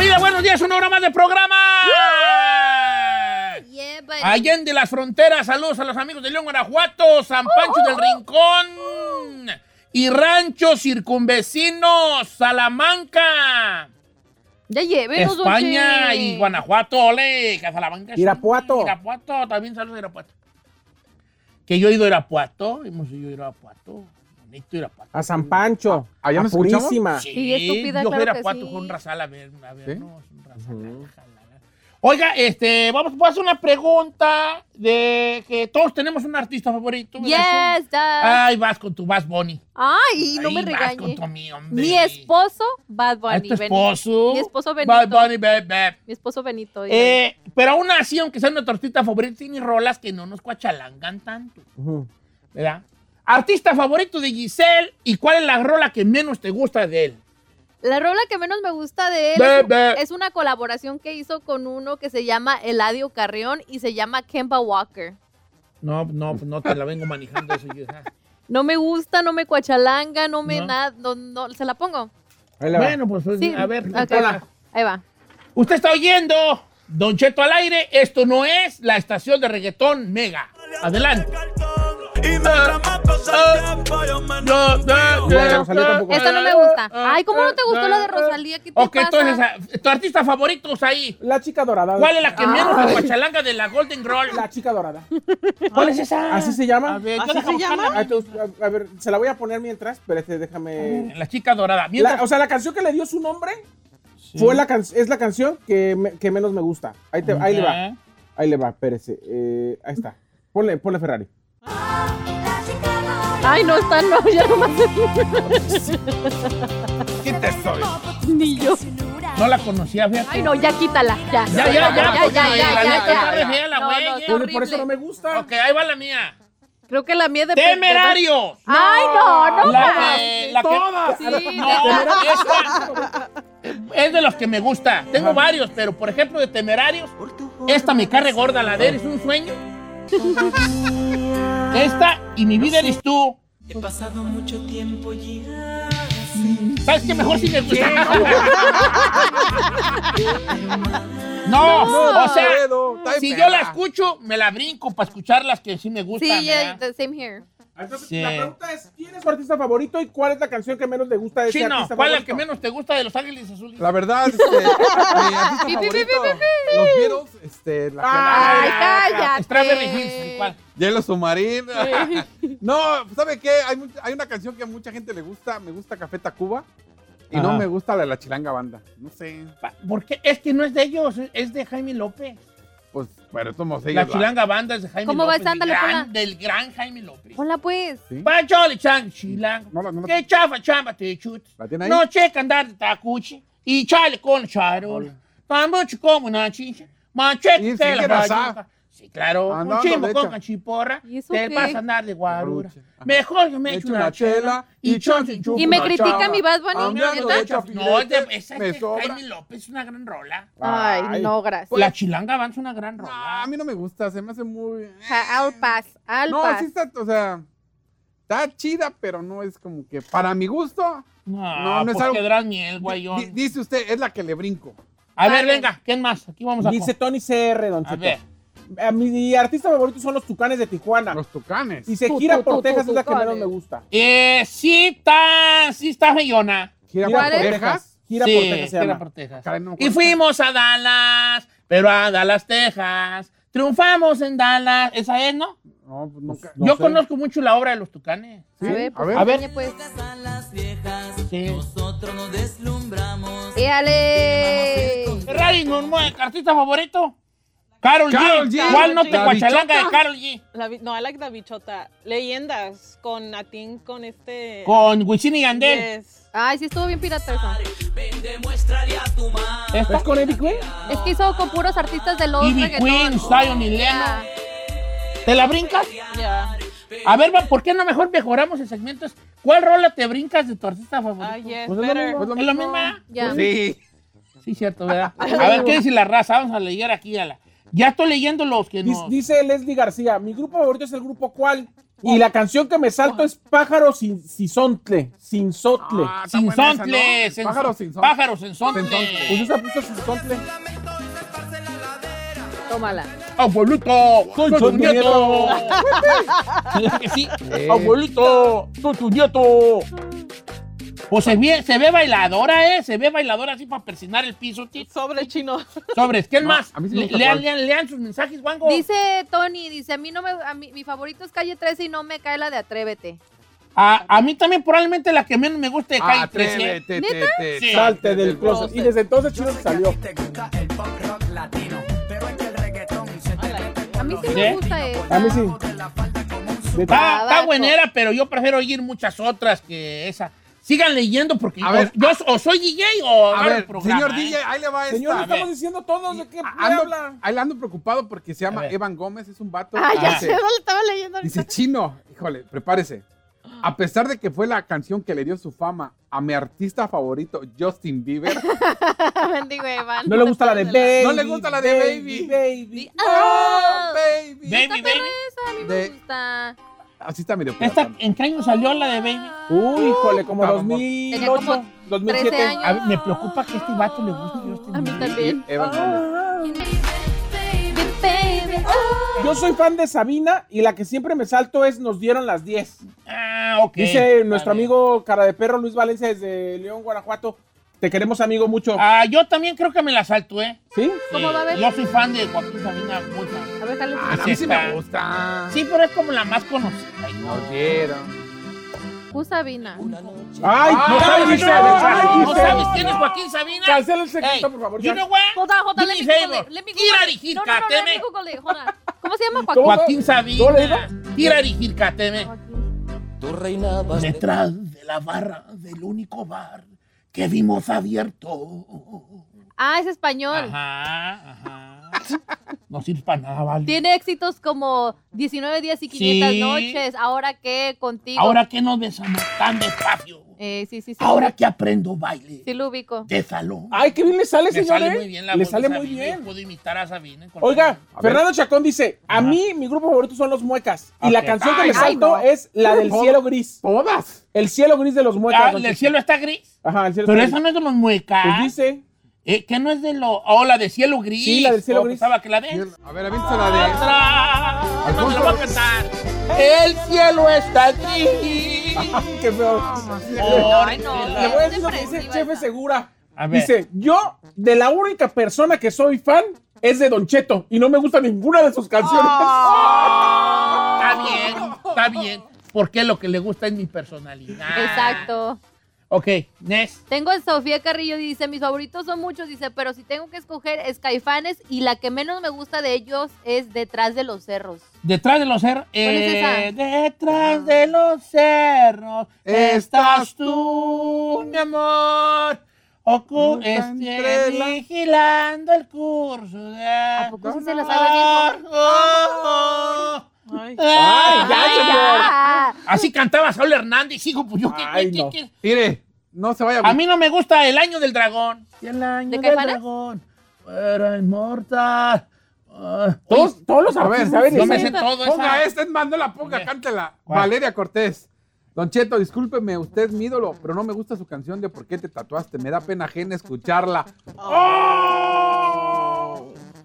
vida, buenos días, una hora más de programa. Yeah, buddy. Allende las fronteras, saludos a los amigos de León, Guanajuato, San Pancho del Rincón y Rancho Circunvecinos, Salamanca, Ya llévenos, España y Guanajuato, ole, que Salamanca. sí. Irapuato. Irapuato, también saludos a Irapuato. Que yo he ido a Irapuato, hemos ido a Irapuato, bonito Irapuato. A San Pancho. ¿allá a nos? Purísima. Sí, Sí, estúpida, yo fui claro que Irapuato sí. con Razal a ver, a vernos, un Razal, Ujú. jalala. Oiga, este, vamos a hacer una pregunta de que todos tenemos un artista favorito. Yes, dad. Ay, vas con tu Vas Bunny. Ay, no Ay, me vas regañe. con tu hombre. Mi esposo, Bad Ah, Bunny. tu esposo. Mi esposo Benito. Bad Bunny, beb. Mi esposo Benito. Eh, pero aún así, aunque sea nuestro artista favorito, tiene rolas que no nos cuachalangan tanto. ¿verdad? Artista favorito de Giselle y cuál es la rola que menos te gusta de él. La rola que menos me gusta de él es, una colaboración que hizo con uno que se llama Eladio Carrión y se llama Kemba Walker. No, no, no te la vengo manejando eso. yo. No me gusta, no me cuachalanga, no me No. nada, no, no, ¿se la pongo? Ahí le va. Bueno, pues Sí, a ver. ok. hola. Ahí va. Usted está oyendo Don Cheto al aire. Esto no es la estación de reggaetón Mega. Adelante. No, no, La de Rosalía tampoco. Esta no me gusta. Ay, ¿cómo no te gustó la de Rosalía? ¿Qué te Ok, pasa? entonces, ah, tu artista favorito es ahí. La chica dorada. ¿Cuál es la que menos Ay, te cuachalanga de la Golden Roll? La chica dorada. ¿Cuál es esa? ¿Así se llama? A ver, ¿Así se llama? Ah, a, a ver, se la voy a poner mientras, pero este, déjame. La chica dorada. La- Mientras, o sea, la canción que le dio su nombre fue la can- es la canción que, me- que menos me gusta. Ahí, te- ahí le va. Ahí le va, espérese. Eh, ahí está. Ponle, ponle Ferrari. Ay, no, está no, ya nomás. ¿Quién te soy? Ni yo. No la conocía, fíjate. Ay, no, ya quítala. Ya, Ya, ya, ya, ya, ya, la ya, neta ya, está ya. No, no, ya. está Ponle, por eso no me gusta. Ok, ahí va la mía. Creo que la mía es de ¡Temerario! Ay, no, no La más. la que- Todas. Sí, No, esta es de los que me gusta. Tengo varios, pero por ejemplo de temerarios, esta me carre gorda, la de Eres un sueño. Esta y mi vida eres tú. He pasado mucho tiempo ya. ¿Sabes qué mejor si me gusta? No, o sea, si yo la escucho, me la brinco para escuchar las que sí me gustan. Sí, yeah, the same here. Entonces, Sí. la pregunta es: ¿quién es su artista favorito y cuál es la canción que menos le gusta de ese Chino, artista ¿cuál es la que menos te gusta de Los Ángeles Azules? La verdad, este, mi artista favorito, los Beatles, este, la Ay, cállate. Strawberry Hills, ¿cuál? Hielo Submarino. no, ¿sabe qué? Hay, hay una canción que a mucha gente le gusta, me gusta Café Tacuba. Y no Ajá. me gusta la de la Chilanga Banda. No sé. ¿Por qué? Es que no es de ellos, es de Jaime López. Pues, pero ellos. La va. Chilanga Banda es de Jaime ¿Cómo va López. esa? Ándale, del, ponla. gran, del gran Jaime López. Hola, pues. ¿Sí? Pancho Chang, Chilanga. No, no la- Que chafa, chamba, te chut. ¿La tiene ahí? No checa andar de tacuchi. Y chale con charol. Tan mucho como una sigue la rasá. bayuca. Sí, claro. Andando un chimbo con cachiporra. ¿Y eso Te qué? vas a andar de guarura. Mejor que me echo una chela. Y chon, chon, chon, Y me critica chava. mi Bad Bunny. No, de, esa Me es de. Jaime López, es una gran rola. Ay, no, gracias. La Chilanga es una gran No, rola. a mí no me gusta, se me hace muy... Ja, Al pas, al No, sí está, o sea, está chida, pero no es como que para mi gusto. No, No, no es pues algo- quedarás miel, guayón. Di- dice usted, es la que le brinco. A ver, venga, ¿quién más? Aquí vamos a... Dice Tony CR, don a Cheto. ver. A mi artista favorito son los Tucanes de Tijuana. Los tucanes. Si se gira por tu, Texas es la que menos me gusta. Eh, sí está, sí está feyona. Gira Gira ¿Cuál por es? Texas. Gira sí, por Texas se gira llama. por Texas. No y fuimos a Dallas, pero a Dallas, Texas. Triunfamos en Dallas. ¿Esa es, no? No, pues nunca. No Yo sé. conozco mucho la obra de los Tucanes. A ver, a ver. A ver. pues. A las viejas, Sí. nosotros nos deslumbramos. ¡Éale! Ferrari, ¿no, no, artista favorito? Carol, G. G. ¿Cuál no te La cuachalanga de. Carol G? La no, I like the bichota. Leyendas con Natín, con este. Con Wisin y Yandel. Yes. Ay, sí estuvo bien pirata eso. Ven, demuéstrale a tu madre. ¿Esta? ¿Es con Eddie Quinn? Es que hizo con puros artistas de los reggaetón. Queen, Zion y Lennon. Ya. ¿Te la brincas? Ya. A ver, ¿por qué no mejor mejoramos el segmento? ¿Cuál rola te brincas de tu artista favorito? Ah, yes, Pues es lo better. mismo. ¿Es lo mismo? Ya. Sí. Sí, cierto, ¿verdad? A ver, ¿qué dice la raza? Vamos a leer aquí a la... Ya estoy leyendo los que no. Dice Leslie García, mi grupo favorito es el grupo cuál. Y la canción que me salto es Pájaro sin Sisontle. Sin sotle. Ah, Sin sontle, ¿no? sin Pájaros son- sin sontle. Sin. Pues esa puso sin sotle. Tómala. Abuelito, soy tu tu nieto. nieto. ¿Verdad que sí? Abuelito, soy tu nieto. Pues se ve, se ve bailadora, ¿eh? Se ve bailadora así para persinar el piso. chi. Sobre chino. Sobres, ¿qué No, más? a mí sí me Le- gusta lean, lean, lean sus mensajes, Wango. Dice Tony, dice, a mí no me, a mí, mi favorito es Calle 13 y no me cae la de Atrévete. A, a mí también probablemente la que menos me gusta de Calle 13. Atrévete, te, te, Sí. Salte del closet. Y desde entonces Chino salió. A mí sí ¿Sí? me gusta esa. A mí sí. Está, buenera, pero yo prefiero oír muchas otras que esa. Sigan leyendo porque A yo, ver, yo o soy DJ o A ver, programa, señor ¿eh? DJ, ahí le va esta. Señor, A estamos diciendo todos de qué A- me ando, habla. ahí le ando preocupado porque se llama. Evan Gómez, es un vato. Ah, ya Ah, sé, Dice- no lo estaba leyendo ahorita. Dice, chino, híjole, prepárese. A pesar de que fue la canción que le dio su fama a mi artista favorito, Justin Bieber, Bendigo, Evan. No le gusta la de Baby. No le gusta la de Baby. Baby. Ah, baby. Baby, está baby. perra esa, a mí me gusta. Así está medio pirata. ¿En qué año salió la de Baby? Uy, híjole, como Puta, amor. 2008, Tenía 2007. 13 años. A ver, me preocupa que este vato le guste Justin A mí también. Yo soy fan de Sabina y la que siempre me salto es Nos dieron las 10. Ah, ok. Dice nuestro amigo cara de perro Luis Valencia desde León, Guanajuato. Te queremos amigo mucho. Ah, yo también creo que me la salto, ¿eh? ¿Sí? ¿Cómo va a ver? Yo soy fan de Joaquín Sabina, muy fan. A ver, jale. Ah, a mí sí me gusta. Sí, pero es como la más conocida. Ay, no. Dieron. Ju Sabina. Ay, ¿No ay, sabes, Giselle, no, ay, ¿No Giselle. sabes quién es Joaquín Sabina? Cancela el secreto, por favor. You know what? Hold on, hold on, let me Google it. Tira. No, no, no, let jícateme. me Google it. Hold on. ¿Cómo se llama Joaquín? Joaquín Sabina. Tira. Joaquín. Tú reinabas Detrás de la barra del único bar que vimos abierto. Ah, es español. Ajá, ajá. No sirve para nada, vale. Tiene éxitos como 19 días y 500 Sí. noches. Ahora que contigo. Ahora que nos besamos tan despacio. Eh, sí, sí, sí. Ahora que aprendo baile Sí lo ubico. de salón. Ay, qué bien le sale, señor. sale ¿eh? muy bien la Le voz de sale muy Sabina, bien. Puedo imitar a Sabina. con- Oiga. Fernando Chacón dice, a Ajá. mí mi grupo favorito son los muecas. Y la Ok. canción que Ay, me ay, salto no. es la del cielo gris. Todas. El cielo gris de los muecas. Ah, don el cielo está gris. Ajá, el cielo Pero está esa gris. no es de los muecas. Pues dice, Eh, ¿Qué no es de lo.? Oh, la de cielo gris. Sí, la del cielo Oh, gris. pensaba que la de. A ver, avíntese la de. Atrás. No me la voy a cantar. El cielo está gris. Qué feo. Ay, no. Le voy a decir lo que dice Chefe esa. Segura. A ver. Dice, yo de la única persona que soy fan es de Don Cheto y no me gusta ninguna de sus canciones. Está bien, está bien. Porque lo que le gusta es mi personalidad. Exacto. Ok, Nes. Tengo a Sofía Carrillo, dice, mis favoritos son muchos, dice, pero si tengo que escoger es Caifanes y la que menos me gusta de ellos es Detrás de los Cerros. Detrás de los cerros. es esa? eh, detrás de los cerros estás tú, mi amor. Ocu este, vigilando el curso de. ¿A poco se la sabe bien? Oh, oh. Ay. Ay, ya, Ay, señor. ya. Así cantaba Saúl Hernández, hijo, pues yo qué, Ay, qué- no. qué- Mire, no se vaya A mí no me gusta el año del dragón. Y el año ¿De del Caifanes? dragón fuera inmortal. Todos, todos los artistas saben eso. me sé todo Ponga esta, es más, no la ponga, cántela. ¿Cuál? Valeria Cortés. Don Cheto, discúlpeme, usted es mi ídolo, pero no me gusta su canción de ¿Por qué te tatuaste? Me da pena ajena escucharla.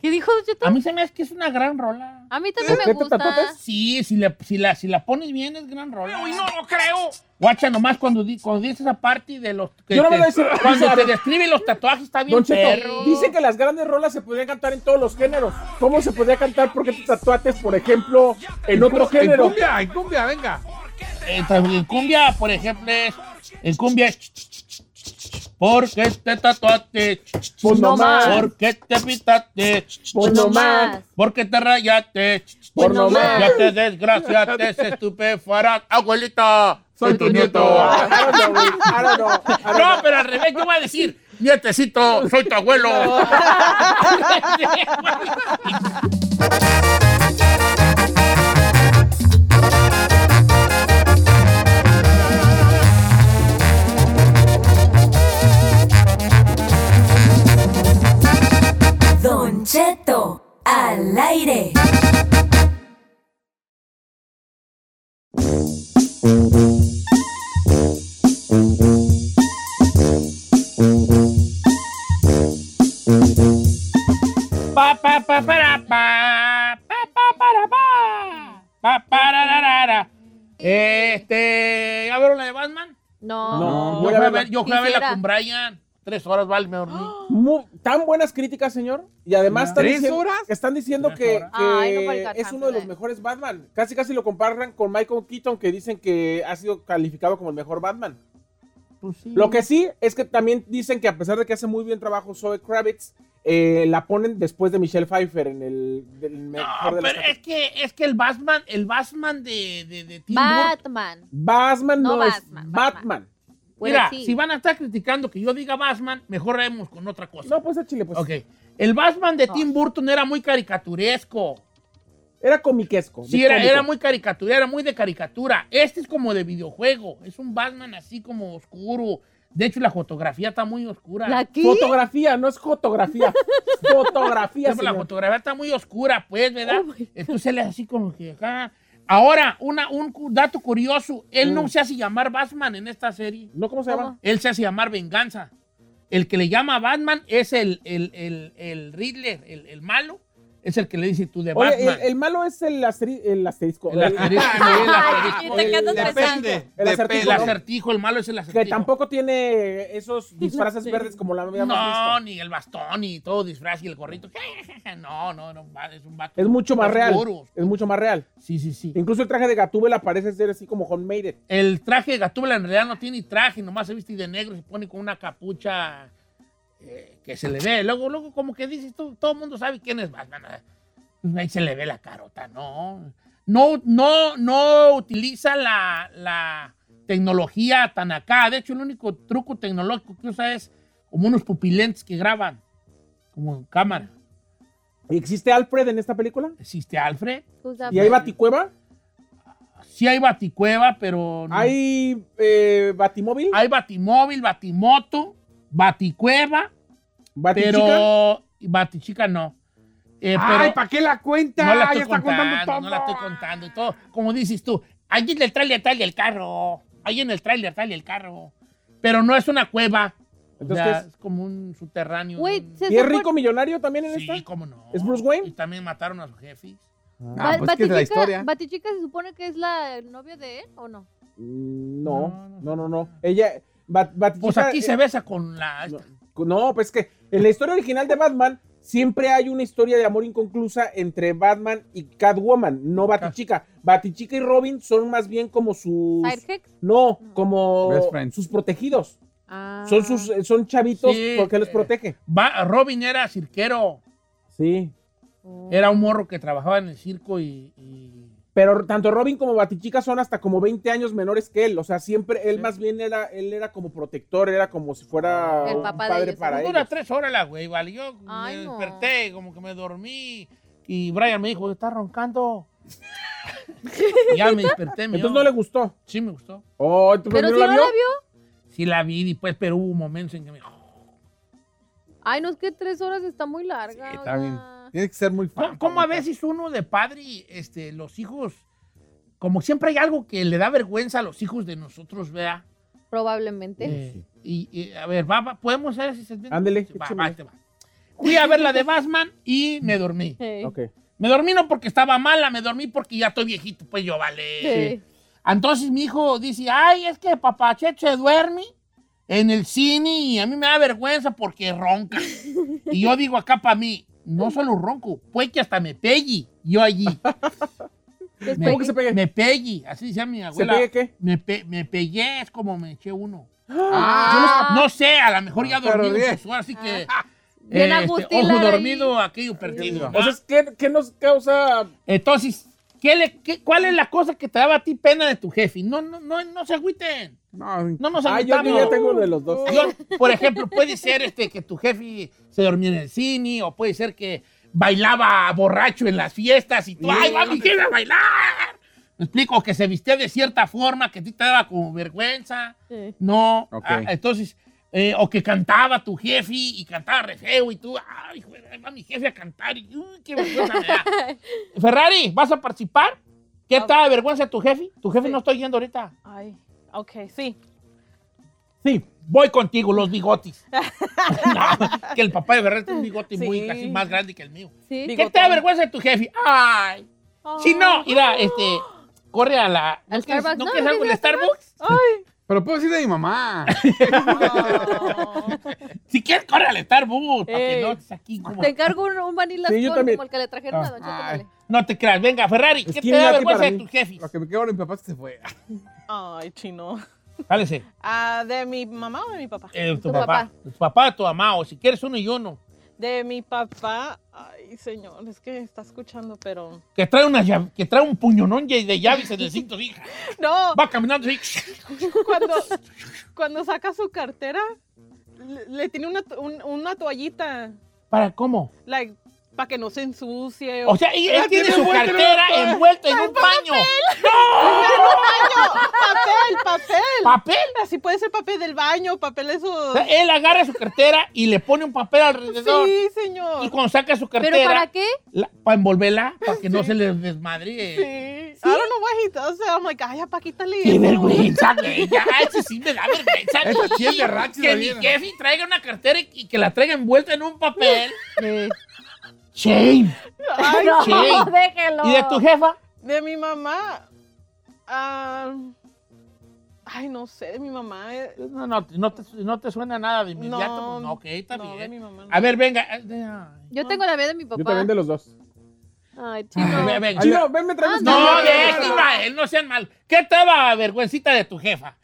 ¿Qué dijo Don Cheto? A mí se me hace que es una gran rola. A mí también ¿Por me gusta. Sí, si, le- si, la, si la pones bien es gran rola. ¡Uy, no lo creo! Guacha, nomás cuando, di- cuando dices esa parte de los... que Yo no te- voy a decir- Cuando te describe los tatuajes está bien Don Cheto, perro. dice que las grandes rolas se podrían cantar en todos los géneros. ¿Cómo se podría cantar por qué te tatuaste, por ejemplo, en otro En género? cumbia, en cumbia, venga. En, en cumbia, por ejemplo, es... En cumbia es... ¿Por qué te tatuaste? Pues No nomás. más. ¿Por qué te pintaste? Pues No nomás. más. ¿Por qué te rayaste? Por no nomás. Ya te desgraciaste, se estupefarás. Abuelita, Soy tu nieto. I don't know, güey. I don't know. I don't No, pero al revés, yo voy a decir, nietecito, soy tu abuelo. Don Cheto al aire. Pa, pa, pa, para, pa, pa, pa, para, pa, pa, pararara. Este, ¿ya vieron la de Batman? No. No, Yo fui a ver, yo fui a verla con Brian. Tres horas, vale, me dormí. Mu- tan buenas críticas, señor. Y además están ¿Tres diciendo, horas? están diciendo ¿Tres que, horas? que Ay, nobody got es uno de los that. mejores Batman. Casi casi lo comparan con Michael Keaton, que dicen que ha sido calificado como el mejor Batman. Pues sí. Lo que sí es que también dicen que a pesar de que hace muy bien trabajo Zoe Kravitz, eh, la ponen después de Michelle Pfeiffer en el, del mejor No, de las pero es que, es que el Batman, el Batman de, de, de Tim Burton. Batman. Batman no, No es Batman, Batman. Batman. Mira, sí. si van a estar criticando que yo diga Batman, mejor vemos con otra cosa. No, pues échale, pues. Ok. El Batman de No. Tim Burton era muy caricaturesco. Era comiquesco. Sí, era, era muy caricatura, era muy de caricatura. Este es como de videojuego. Es un Batman así como oscuro. De hecho, la fotografía está muy oscura. ¿La qué? Fotografía, no es fotografía. fotografía, Pues, la fotografía está muy oscura, pues, ¿verdad? Oh, Entonces él es así como que acá. Ahora, una, un dato curioso. Él no Mm. se hace llamar Batman en esta serie. ¿No cómo se llama? Él se hace llamar Venganza. El que le llama Batman es el, el, el, el Riddler, el, el malo. Es el que le dice tú de Oye, Batman. el, el malo es el, asteri- el asterisco. El asterisco, el acertijo, El malo es el acertijo. que tampoco tiene esos disfraces verdes como la habíamos No, visto. ni el bastón, ni todo disfraz y el gorrito. No, no, no, es un vato. Es mucho más real. oscuro. Es mucho más real. Sí, sí, sí. Incluso el traje de Gatúbela parece ser así como homemade. El traje de Gatúbela en realidad no tiene traje, nomás se viste de negro y se pone con una capucha eh, que se le ve. Luego, luego, como que dices tú, todo el mundo sabe quién es Batman. Pues Ahí se le ve la carota, no. No, no, no utiliza la, la tecnología tan acá. De hecho, el único truco tecnológico que usa es como unos pupilentes que graban, como en cámara. ¿Y existe Alfred en esta película? Existe Alfred. Usa ¿Y hay. Baticueva? Sí hay baticueva, pero... no- ¿Hay eh, Batimóvil? Hay batimóvil, batimoto, baticueva, ¿Batichica? pero batichica no. Eh, Ay, pero ¿para qué la cuenta? no la estoy está contando contando, todo. no la estoy contando y todo. Como dices tú, allí en el trailer trae el carro, ahí en el trailer trae el carro, pero no es una cueva. O Entonces, sea, ¿qué es? es como un subterráneo. Se ¿Y es rico millonario también en Sí, esta? cómo no. ¿Es Bruce Wayne? Y también mataron a su jefe. Ah, pues que es la Batichica- historia. Batichica se supone que es la novia de él, ¿o no? Mm, No, No, no. no, no, no. Ella, Bat- Batichica, Pues aquí eh, se besa con la... no. No, pues que en la historia original de Batman siempre hay una historia de amor inconclusa entre Batman y Catwoman, no Batichica. Batichica y Robin son más bien como sus... No, como sus protegidos. Ah. Son sus son chavitos Sí, porque los eh, protege. Va- Robin era cirquero, Sí. Oh. era un morro que trabajaba en el circo y- y Pero tanto Robin como Batichica son hasta como 20 años menores que él. O sea, siempre él Sí. más bien era, él era como protector, era como si fuera El un papá de padre ellos. para Pues ellos. dura tres horas la güey, vale. Yo Ay, me no. desperté, como que me dormí. Y Brian me dijo, está roncando. Y ya me desperté. me Entonces no le gustó. Sí me gustó. Oh, ¿entonces Pero si no no la la vio? vio. Sí la vi después, pero hubo momentos en que me dijo, Ay, no, es que tres horas está muy larga. Sí, está bien. Oiga. Tienes que ser muy fan. ¿cómo, cómo a veces uno de padre, este, los hijos, como siempre hay algo que le da vergüenza a los hijos de nosotros, vea? Probablemente. Eh, y, y, a ver, va, va, ¿podemos hacer ese segmento? Ándele, Va, va, ahí te va. Fui a ver la de Batman y me dormí. Ok. Me dormí no porque estaba mala, me dormí porque ya estoy viejito, pues yo vale. Sí. Entonces mi hijo dice, ay, es que papá Checho se duerme en el cine y a mí me da vergüenza porque ronca. y yo digo acá para mí, no solo ronco, pues que hasta me pegue. Yo allí. Me, ¿Cómo que se pegue? Me pegue, así decía mi ¿Se abuela. pegue qué? Me, pe- me pegué, es como me eché uno. Ah. No sé, a lo mejor ya Pero dormí, pues, ahora sí que... Bien este, Agustín ojo Lara ahí. dormido, aquello perdido. O sea, es que- ¿qué nos causa? Entonces, ¿qué le, qué- ¿cuál es la cosa que te daba a ti pena de tu jefe? No, no, no, no se agüiten. No, No nos Ah, yo, yo ya tengo uno de los dos. Yo, por ejemplo, puede ser este que tu jefe se dormía en el cine, o puede ser que bailaba borracho en las fiestas y tú, ¡ay, va mi jefe a bailar! ¿Me explico? Que se vistía de cierta forma que a ti te daba como vergüenza. Sí. No. Ok. Ah, entonces, eh, o que cantaba tu jefe y cantaba re feo y tú, ay, joder, ahí va mi jefe a cantar y uy, qué vergüenza me da. Ferrari, ¿vas a participar? ¿Qué Ah. tal de vergüenza tu jefe? Tu jefe Sí. no estoy yendo ahorita. Ay, ok, sí. Sí, voy contigo, los bigotis. No, que el papá de Ferrari tiene un bigote muy casi más grande que el mío. Sí. Digo- ¿Qué te da vergüenza de tu jefe? Ay. Si no, mira, este, corre a la. ¿No Al quieres, Starbucks. ¿no No, quieres algo en Starbucks? Ay. Pero puedo decir de mi mamá. Si quieres, corre al Starbucks. Para que Ey. no estés aquí como. Te encargo un, un vanilla Sí, yo Scone también. como el que le trajeron a Don. No te creas. Venga, Ferrari, ¿qué te da vergüenza de mí. tus jefes? Lo que me mi papá es que se fue. Ay, chino. Cálese. Ah, ¿De mi mamá o de mi papá? Eh, tu, Tu papá. papá. Tu papá, tu mamá, o si quieres uno y uno. De mi papá. Ay, señor, es que está escuchando, pero. Que trae, una llave- que trae un puñonón de llaves en el cinto, hija. No, Va caminando así. cuando, cuando saca su cartera, le, le tiene una, un- una toallita. ¿Para cómo? Like, para que no se ensucie. O sea, él, tiene tiene su en cartera envuelta en un paño. papel, papel. ¿Papel? Así puede ser papel del baño, papel eso. O sea, él agarra su cartera y le pone un papel alrededor. Sí, Y señor. cuando saca su ¿Pero cartera, para qué? para envolverla, para que no se le desmadre. Sí. I don't know what he does. I'm like, ay, ya, pa, quítale ¡Qué vergüenza, güey! Ya, eso sí me da vergüenza. Esta sí es de racha, Que mi jefe traiga una cartera y- y que la traiga envuelta en un papel. Sí. ¡Shame! Ay, no, déjelo. ¿Y de tu jefa? De mi mamá. ah, ay, no sé, de mi mamá. eh, No, no, no, te, no te suena nada de inmediato. No, pues, no, ok, está no, de bien. mi mamá. no. A ver, venga. eh, ay. Yo tengo la vida de mi Yo papá. también de los dos. Ay, A chino. ver, venga. Chino, ven, me traes Ah, No, No, déjenlo a él, no sean mal. ¿Qué te daba vergüencita de tu jefa?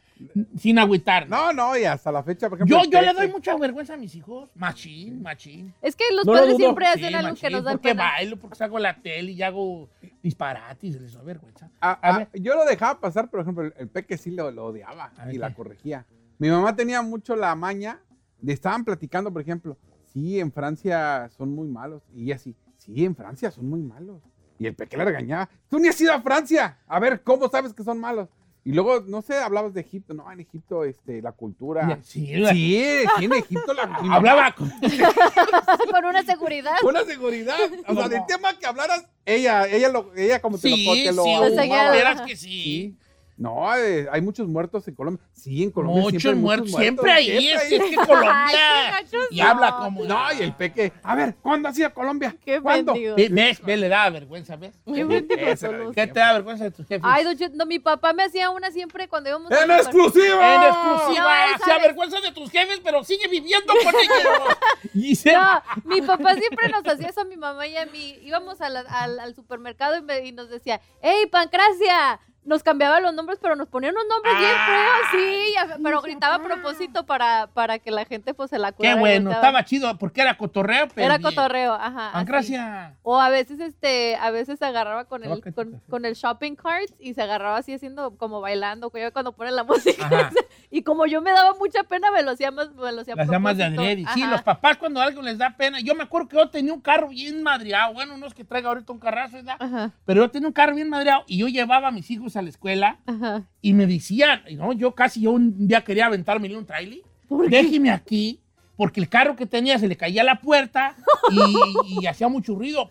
Sin agüitar. No, no, y hasta la fecha, por ejemplo. Yo, yo le peque. doy mucha vergüenza a mis hijos. Machín, machín. Es que los No lo padres dudo. siempre hacen Sí, algo que machín, nos dan porque pena. bailo, porque salgo a la tele y hago disparates y les doy vergüenza. A ah, ver. yo lo dejaba pasar, por ejemplo, el, el peque sí lo, lo odiaba A ver, y la ¿qué? corregía. Mi mamá tenía mucho la maña de estaban platicando, por ejemplo, sí, en Francia son muy malos. Y ella sí, sí, en Francia son muy malos. Y el peque le regañaba, tú ni has ido a Francia. A ver, ¿cómo sabes que son malos? Y luego, no sé, hablabas de Egipto. No, en Egipto, este, la cultura. Sí, la- Sí, sí, en Egipto la mamá- hablaba con... Con una seguridad. Una seguridad. O sea, del tema que hablaras, ella, ella, lo, ella como te Sí, lo, te lo sí, ahumaba. verás que sí. No, eh, hay muchos muertos en Colombia. Sí, en Colombia Muchos siempre hay muertos, siempre ahí, siempre es, que Colombia. Ay, y habla como. No, y el peque. A ver, ¿cuándo has ido a Colombia? Qué ¿Cuándo? Ve- ¿Ves? ¿Ves? Le da vergüenza, ¿ves? Qué mendigos Ese son era el los- ¿Qué te da vergüenza de tus jefes? Ay, don no, mi papá me hacía una siempre cuando íbamos ¡En a exclusiva! En exclusiva, No, se avergüenza de tus jefes, pero sigue viviendo con ellos. y se No, mi papá siempre nos hacía eso a mi mamá y a mí. Íbamos a la- al, al supermercado y, me- y nos decía, ¡Ey, Pancracia! Nos cambiaba los nombres, pero nos ponía unos nombres bien Ah. feos, sí, pero gritaba a propósito para, para que la gente pues se la curara. Qué bueno, estaba chido, porque era cotorreo, pero. Era cotorreo, ajá. Ah, gracias. O a veces, este, a veces se agarraba con el, con, con el shopping cart y se agarraba así haciendo como bailando, cuando pone la música. Y como yo me daba mucha pena, me lo hacía más, me lo hacía Las llamas de. Sí, los papás cuando a alguien les da pena. Yo me acuerdo que yo tenía un carro bien madreado. Bueno, no es que traiga ahorita un carrazo, ¿verdad? Ajá, Pero yo tenía un carro bien madreado y yo llevaba a mis hijos a la escuela ajá. y me decían, no, yo casi yo un día quería aventarme en un trailer. Déjeme aquí, porque el carro que tenía se le caía la puerta y, y hacía mucho ruido.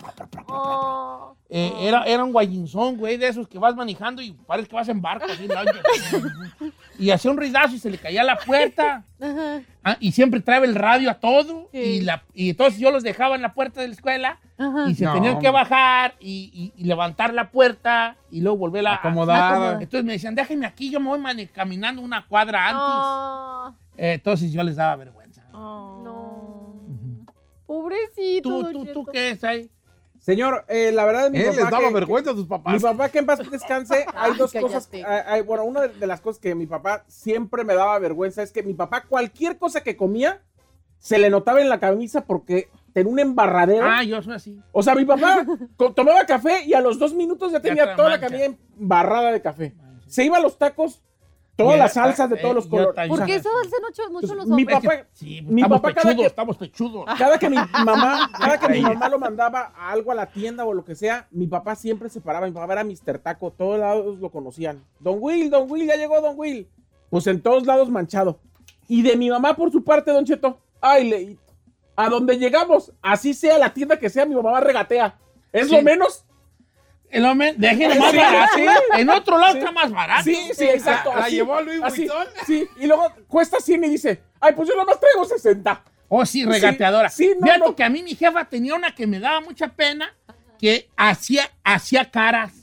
Oh. Eh, era, era un guayinzón, güey, de esos que vas manejando y parece que vas en barco. Así, ¿no? y hacía un ruidazo y se le caía la puerta. Ajá, Ah, y siempre trae el radio a todo. Sí. Y, la, y entonces yo los dejaba en la puerta de la escuela ajá. y se No, tenían que bajar y, y- y levantar la puerta y luego volverla a Acomodada. Entonces me decían, déjenme aquí, yo me voy caminando una cuadra antes. Oh, Eh, entonces yo les daba vergüenza. Oh. no. Pobrecito. ¿Tú, don tú, Cheto. tú qué es ahí? Señor, eh, la verdad, mi Él papá. les daba que- vergüenza a sus Mi papás. papá, que en paz descanse, hay Ay, dos cosas. hay- hay- bueno, una de, las cosas que mi papá siempre me daba vergüenza es que mi papá, cualquier cosa que comía, se le notaba en la camisa porque tenía un embarradero. Ah, yo soy así. O sea, mi papá tomaba café y a los dos minutos ya tenía toda la camisa embarrada de café. Se iba a los tacos, todas las salsas de eh, todos los yo colores. también. O ¿Por sea, qué eso hacen mucho, mucho los mi hombres? papá- Sí, Mi estamos papá cada pechudos, que- estamos pechudos. Cada que mi mamá, cada que mi mamá lo mandaba a algo a la tienda o lo que sea, mi papá siempre se paraba. Mi papá era Mr. Taco, todos lados lo conocían. Don Will, Don Will, ya llegó Don Will. Pues en todos lados manchado. Y de mi mamá por su parte, Don Cheto. Ay, Leito. A donde llegamos, así sea la tienda que sea, mi mamá regatea. Es Sí. lo menos. El hombre, déjenlo más barato. sí. En otro lado está más barato. Sí, sí, exacto. ¿La así, llevó a Louis así, Vuitton? Sí, y luego cuesta 100 y dice, ay, pues yo nomás traigo 60. Oh, sí, regateadora. Sí, sí, no, Fíjate no. que a mí mi jefa tenía una que me daba mucha pena, que hacía, hacía caras.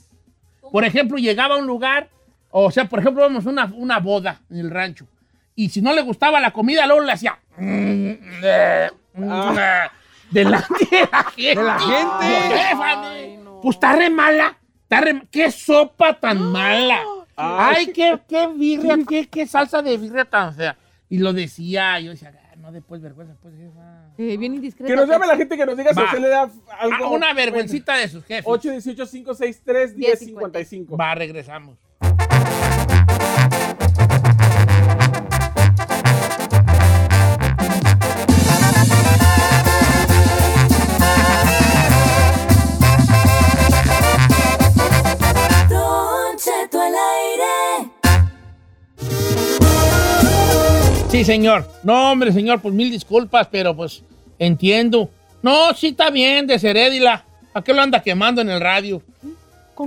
Por ejemplo, llegaba a un lugar, o sea, por ejemplo, vamos a una, una boda en el rancho, y si no le gustaba la comida, luego le hacía... mm, eh, mm, Ah. Delante de la gente. De la gente. Me- Pues está re mala. Está re- ¿Qué sopa tan mala? Ay, qué, qué birria, qué, qué salsa de birria tan fea. Y lo decía, yo decía, "Ah, no después vergüenza, pues jefa. Eh, bien indiscreto. Que nos llame la gente que nos diga si usted le da algo. Ah, una vergüencita de sus jefes. 818-563-1055. Va, regresamos. Sí, señor. No, hombre, señor, pues mil disculpas, pero pues entiendo. No, sí está bien, desherédila. ¿A qué lo anda quemando en el radio?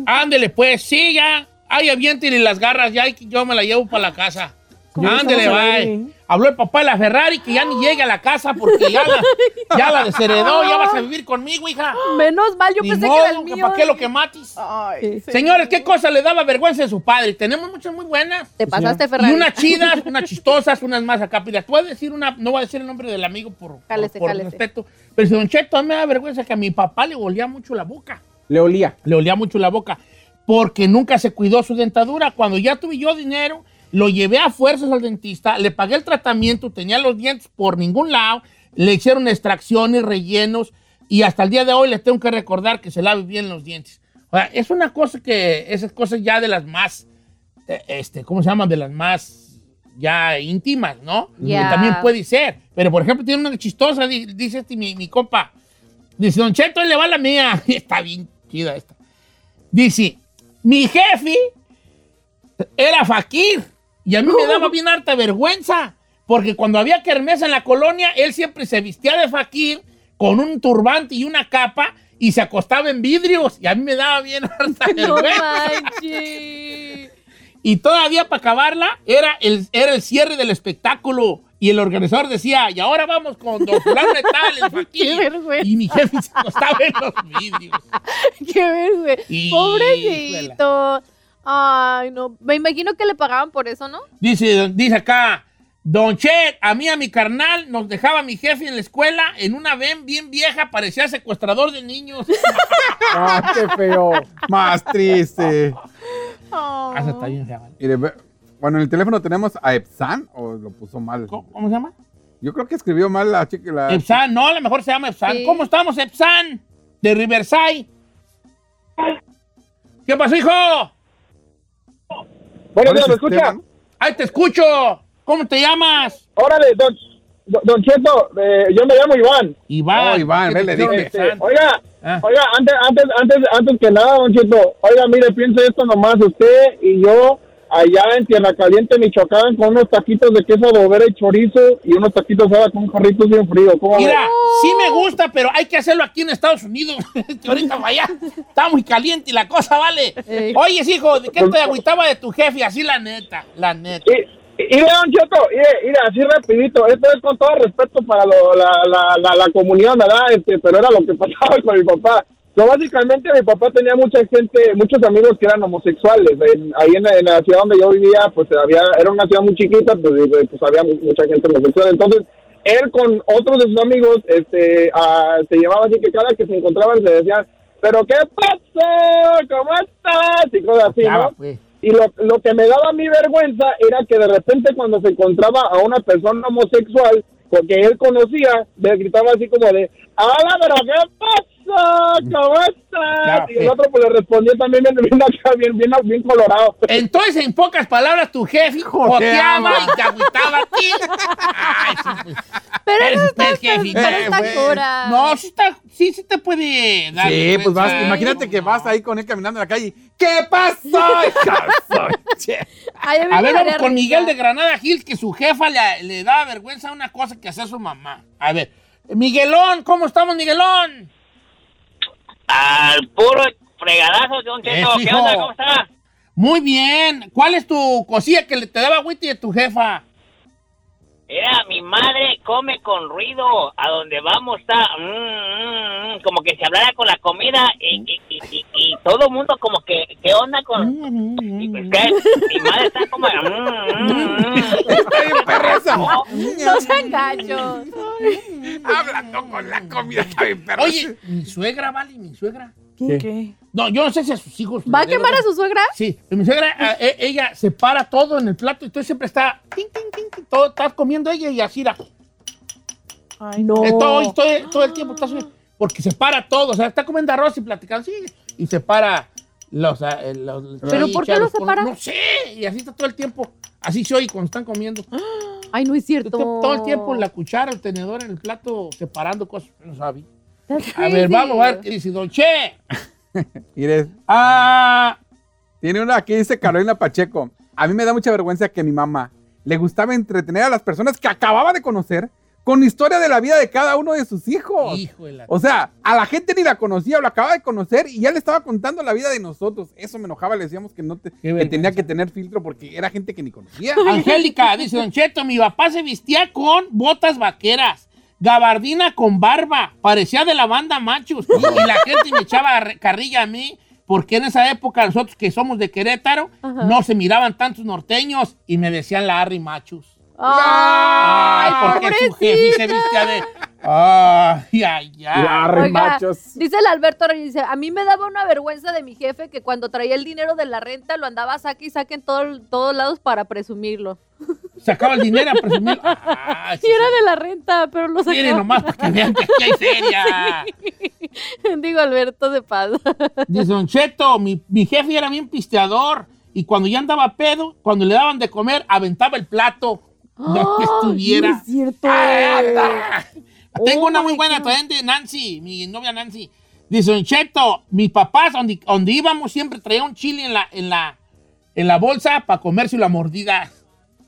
Ándele, pues, sí, ya. Ay, aviéntele las garras ya y yo me la llevo para la casa. Ándele, aire. Habló el papá de la Ferrari que ya ni llegue a la casa porque ya la, ya la desheredó. Ya vas a vivir conmigo, hija. Menos mal, yo Ni pensé modo, que era el mío. ¿Para qué lo que matis? Ay, sí. Señores, ¿qué cosa le daba vergüenza a su padre? Tenemos muchas muy buenas. Te pasaste, Y Ferrari. unas chidas, unas chistosas, unas más acá. A decir una, no voy a decir el nombre del amigo por, por- Cálese, por cálese. respeto. Pero si Don Cheto, a mí me da vergüenza que a mi papá le olía mucho la boca. Le olía. Le olía mucho la boca. Porque nunca se cuidó su dentadura. Cuando ya tuve yo dinero, lo llevé a fuerzas al dentista, le pagué el tratamiento, tenía los dientes por ningún lado, le hicieron extracciones, rellenos, y hasta el día de hoy le tengo que recordar que se lave bien los dientes. O sea, es una cosa que, esas cosas ya de las más, eh, este, ¿cómo se llaman? De las más ya íntimas, ¿no? Ya. Que también puede ser. Pero, por ejemplo, tiene una chistosa, di- dice este mi, mi compa. Dice, Don Cheto, ahí le va la mía. Está bien chida esta. Dice, mi jefe era faquir y a mí me daba bien harta vergüenza porque cuando había kermés en la colonia, él siempre se vestía de faquir con un turbante y una capa y se acostaba en vidrios y a mí me daba bien harta vergüenza. Y todavía para acabarla era el, era el cierre del espectáculo. Y el organizador decía, y ahora vamos con Don Fulano de Tal, el faquir. Y mi jefe se acostaba en los vidrios. Qué vergüenza. Híjole. Pobrecito. Ay, no. Me imagino que le pagaban por eso, ¿no? Dice, dice acá, Don Chet, a mí, a mi carnal, nos dejaba mi jefe en la escuela en una ven bien vieja, parecía secuestrador de niños. Ah, qué feo. Más triste. Oh. Ah, bueno, en el teléfono tenemos a Epsan o lo puso mal. ¿Cómo, cómo se llama? Yo creo que escribió mal la chica. La... Epsan, no, a lo mejor se llama Epsan. Sí. ¿Cómo estamos, Epsan? De Riverside. ¿Qué pasó, hijo? Bueno, ¿Cuál es ¿me escucha? Ay, te escucho. ¿Cómo te llamas? Órale, don, don, Cheto, eh, yo me llamo Iván. Iván. Oh, Iván, le ¿Qué te dije. Este, oiga, Ah. oiga, antes, antes, antes, antes que nada, don Cheto, oiga, mire, piense esto nomás, usted y yo allá en Tierra Caliente, Michoacán, con unos taquitos de queso adobera y chorizo y unos taquitos ahora con jarritos bien frío. Mira, sí me gusta, pero hay que hacerlo aquí en Estados Unidos. que ahorita para allá está muy caliente y la cosa vale. Ey. Oye, hijo, ¿de qué te agüitaba de tu jefe? Así la neta, la neta. Y, vea, don Cheto, mire, así rapidito, esto es con todo respeto para lo- la, la, la, la comunidad, ¿verdad? Este, pero era lo que pasaba con mi papá. So, básicamente mi papá tenía mucha gente, muchos amigos que eran homosexuales. En- ahí en, la- en la ciudad donde yo vivía, pues había, era una ciudad muy chiquita, pues, pues había mu- mucha gente homosexual. Entonces, él con otros de sus amigos, este, ah, se llevaba así que cada que se encontraban se decían, pero ¿qué pasó? ¿Cómo estás? Y cosas así, ¿no? pues. Y lo, lo que me daba mi vergüenza era que de repente cuando se encontraba a una persona homosexual, porque él conocía, le gritaba así como de, ¡Hala, pero qué pasó! Pasa? ¿Cómo estás? Y el otro pues le respondió también bien, bien, acá, bien, bien, bien colorado. Entonces, en pocas palabras, tu jefe joteaba y te agüitaba a ti. Ay, sí, pues. Pero está, pero eh, está cura. No, sí, está, sí, sí te puede dar. Sí, pues vas, imagínate que vas ahí con él caminando en la calle. ¿Qué pasó? Ay, a A ver, vamos con risa. Miguel de Granada Gil, que su jefa le, le daba vergüenza una cosa que hacía su mamá. A ver, Miguelón, ¿cómo estamos, Miguelón? Al puro fregadazo, Don Cheto. Eso, ¿Qué onda? ¿Cómo está? Muy bien. ¿Cuál es tu cosilla que le te daba agüite de tu jefa? Mira, mi madre come con ruido. A donde vamos está mm, mm, mm, como que se hablara con la comida y, y, y, y- y todo el mundo como que, ¿qué onda con...? Y pues que mi madre está como... mm, mm. No, No sean gachos. Hablando con la comida, está bien perro. Oye, mi suegra, ¿vale? Mi suegra. ¿Qué? No, yo no sé si a sus hijos. ¿Va a quemar a su suegra? Sí, mi suegra, a- e- ella separa todo en el plato y entonces siempre está, tin, tin, tin, tin, todo, está comiendo ella y así la, Ay, no. eh, todo, todo, todo el tiempo está porque separa todo, o sea, está comiendo arroz y platicando, sí, y separa los, eh, los ¿Pero por qué lo separa? No sé, y así está todo el tiempo, así se oye cuando están comiendo. Ay, no es cierto. Todo el tiempo la cuchara, el tenedor en el plato, separando cosas, no sabe. A ver, vamos a ver qué dice Don Che. Mire, Ah, tiene una aquí, dice Carolina Pacheco. A mí me da mucha vergüenza que mi mamá le gustaba entretener a las personas que acababa de conocer con historia de la vida de cada uno de sus hijos. hijo de la... O sea, a la gente ni la conocía o la acababa de conocer y ya le estaba contando la vida de nosotros. Eso me enojaba, le decíamos que no te- que tenía que tener filtro porque era gente que ni conocía. Angélica, dice Don Cheto, mi papá se vestía con botas vaqueras, gabardina con barba, parecía de la banda Machos. Y, y la gente me echaba carrilla a mí, porque en esa época nosotros que somos de Querétaro, Ajá. no se miraban tantos norteños y me decían la Harry Machos. Ay, Ay, porque su jefe se vestía de... Ay, ay, ay. Arre, Oiga, machos. Dice el Alberto Reyes, dice, a mí me daba una vergüenza de mi jefe que cuando traía el dinero de la renta lo andaba saque y saque en todo- todos lados para presumirlo. Sacaba el dinero a presumir. Ah, sí, Y era de la renta, pero lo sí. Miren sacaba. nomás para que vean que aquí hay feria. Digo, Alberto de paz. Dice Don Cheto, mi, mi jefe era bien pisteador y cuando ya andaba pedo, cuando le daban de comer, aventaba el plato donde estuviera. No es cierto. Ah, Tengo Oh una muy my buena también de Nancy, mi novia Nancy. Dice Don Cheto, mis papás, donde, donde íbamos, siempre traía un chile en la, en la, en la bolsa para comerse la mordida.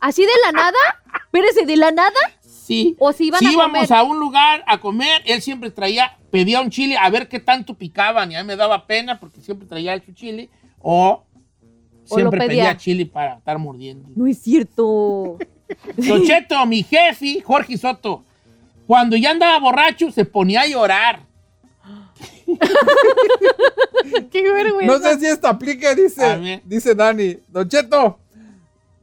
¿Así de la nada? Espérese, ¿de la nada? Sí. ¿O si iban si a íbamos comer? a un lugar a comer, él siempre traía, pedía un chile a ver qué tanto picaban y a mí me daba pena porque siempre traía su chile o O siempre pedía. pedía. chile para estar mordiendo. No es cierto. Don Cheto, mi jefe, Jorge Soto, cuando ya andaba borracho se ponía a llorar. Qué vergüenza. No sé si esto aplique, A dice, dice Dani. Don Cheto,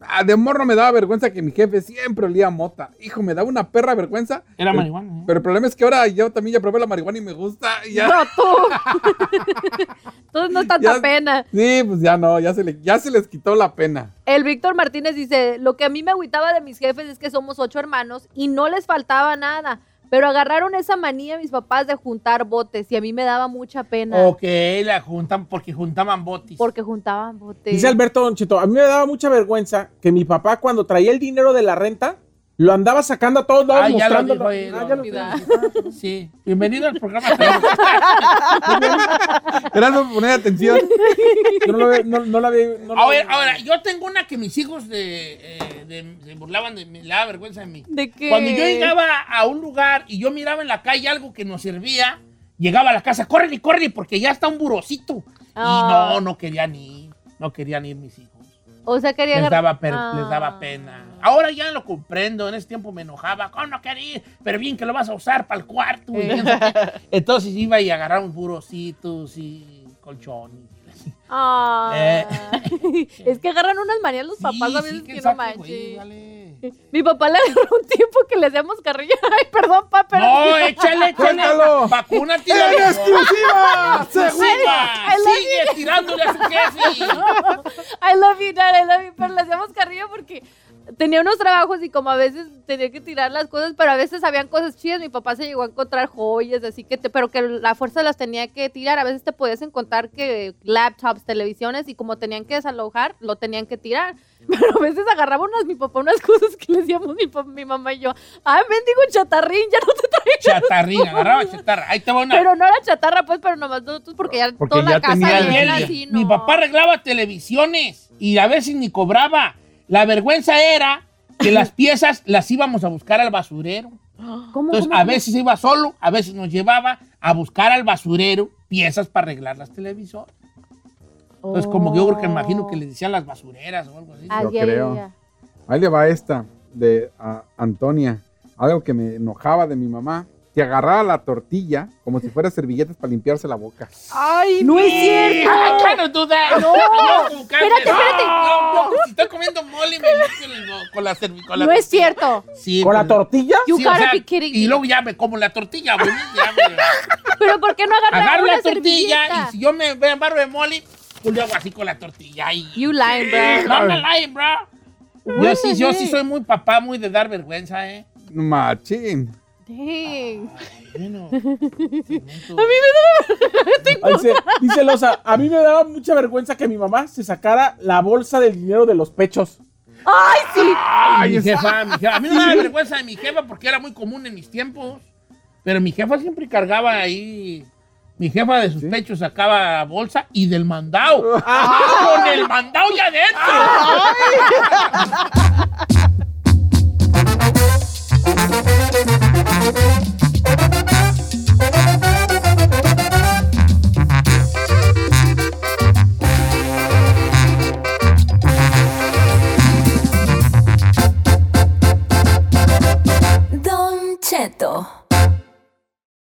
ah, de morro me daba vergüenza que mi jefe siempre olía a mota. Hijo, me daba una perra vergüenza. Era Pero- marihuana. ¿eh? Pero el problema es que ahora yo también ya probé la marihuana y me gusta. y ya, No, tú. Entonces no es tanta Ya- pena. Sí, pues ya no, ya se, le- ya se les quitó la pena. El Víctor Martínez dice, lo que a mí me agüitaba de mis jefes es que somos ocho hermanos y no les faltaba nada. Pero agarraron esa manía mis papás de juntar botes y a mí me daba mucha pena Ok, la juntan porque juntaban botis. porque juntaban botes. Dice Alberto Don Cheto, a mí me daba mucha vergüenza que mi papá cuando traía el dinero de la renta, lo andaba sacando a todos lados Ah, ya lo dijo Ah, lo ya lo olvidó. dijo. Sí. Bienvenido al programa. Gracias por poner atención. Yo no lo había- no- no la había- no la A ver, había- ahora, yo tengo una que mis hijos de, eh, de- se burlaban de mí, le daba vergüenza de mí. ¿De qué? Cuando yo llegaba a un lugar y yo miraba en la calle algo que nos servía, llegaba a la casa, córrele, córrele, porque ya está un burocito. Ah. Y no, no querían ir, no querían ir mis hijos. O sea, quería Les daba, Ah. les daba pena. Ahora ya lo comprendo, en ese tiempo me enojaba, ¿cómo no quería? Pero bien que lo vas a usar para el cuarto. qué. Entonces iba y agarraba burocitos y colchones. Ah. Eh. es que agarran unas manías los Sí, papás a sí, veces que que no manches. güey. Mi papá le agarró un tiempo que le hacíamos carrilla. Ay, perdón, pa, pero. No, échale, échale. Vacúnate. ¡En exclusiva! Love Sigue tirándole a su jefe. I love you, Dad, I love you. Pero le hacíamos carrillo porque tenía unos trabajos y como a veces tenía que tirar las cosas, pero a veces habían cosas chidas. Mi papá se llegó a encontrar joyas, así que, te- pero que la fuerza las tenía que tirar. A veces te podías encontrar que laptops, televisiones y como tenían que desalojar, lo tenían que tirar. Pero a veces agarraba unas, mi papá unas cosas que le decíamos mi, pa- mi mamá y yo. Ay, mendigo chatarrín, ya no te traigo. Chatarrín, agarraba chatarra. Ahí te va una. Pero no era chatarra, pues, pero nomás nosotros porque ya Porque toda ya la casa él- así, Mi no. papá arreglaba televisiones y a veces ni cobraba. La vergüenza era que las piezas las íbamos a buscar al basurero. ¿Cómo, Entonces, cómo, a cómo? veces iba solo, a veces nos llevaba a buscar al basurero piezas para arreglar las televisoras. Entonces, como que yo creo que imagino que le decían las basureras o algo así. Ah, Yo ya, creo. ya. Ahí le va esta de ah, Antonia. Algo que me enojaba de mi mamá. Que agarraba la tortilla como si fuera servilletas para limpiarse la boca. Ay, No es I cierto. cannot do that. No. Como que Espérate, espérate. No, no, si estoy comiendo mole me limpio con la servi- con la No es cierto. Sí, ¿Con la tortilla? You sí, o gotta sea, be kidding Y luego ya me como la tortilla, güey, ya me- Pero ¿por qué no agarrar agarro la tortilla servilleta? y si yo me veo en barro de mole, pues le hago así con la tortilla y... You lying, bro. No, no lying, bro. Yo sí, yo sí soy muy papá, muy de dar vergüenza, ¿eh? Machín. Ah, bueno, a mí me daba. dice, dice Losa, a mí me daba mucha vergüenza que mi mamá se sacara la bolsa del dinero de los pechos. ¡Ay, sí! Ay, mi jefa, mi jefa. A mí me daba vergüenza de mi jefa porque era muy común en mis tiempos. Pero mi jefa siempre cargaba ahí. Mi jefa de sus pechos sacaba la bolsa y del mandao. Ah, ah. ¡Con el mandao ya adentro!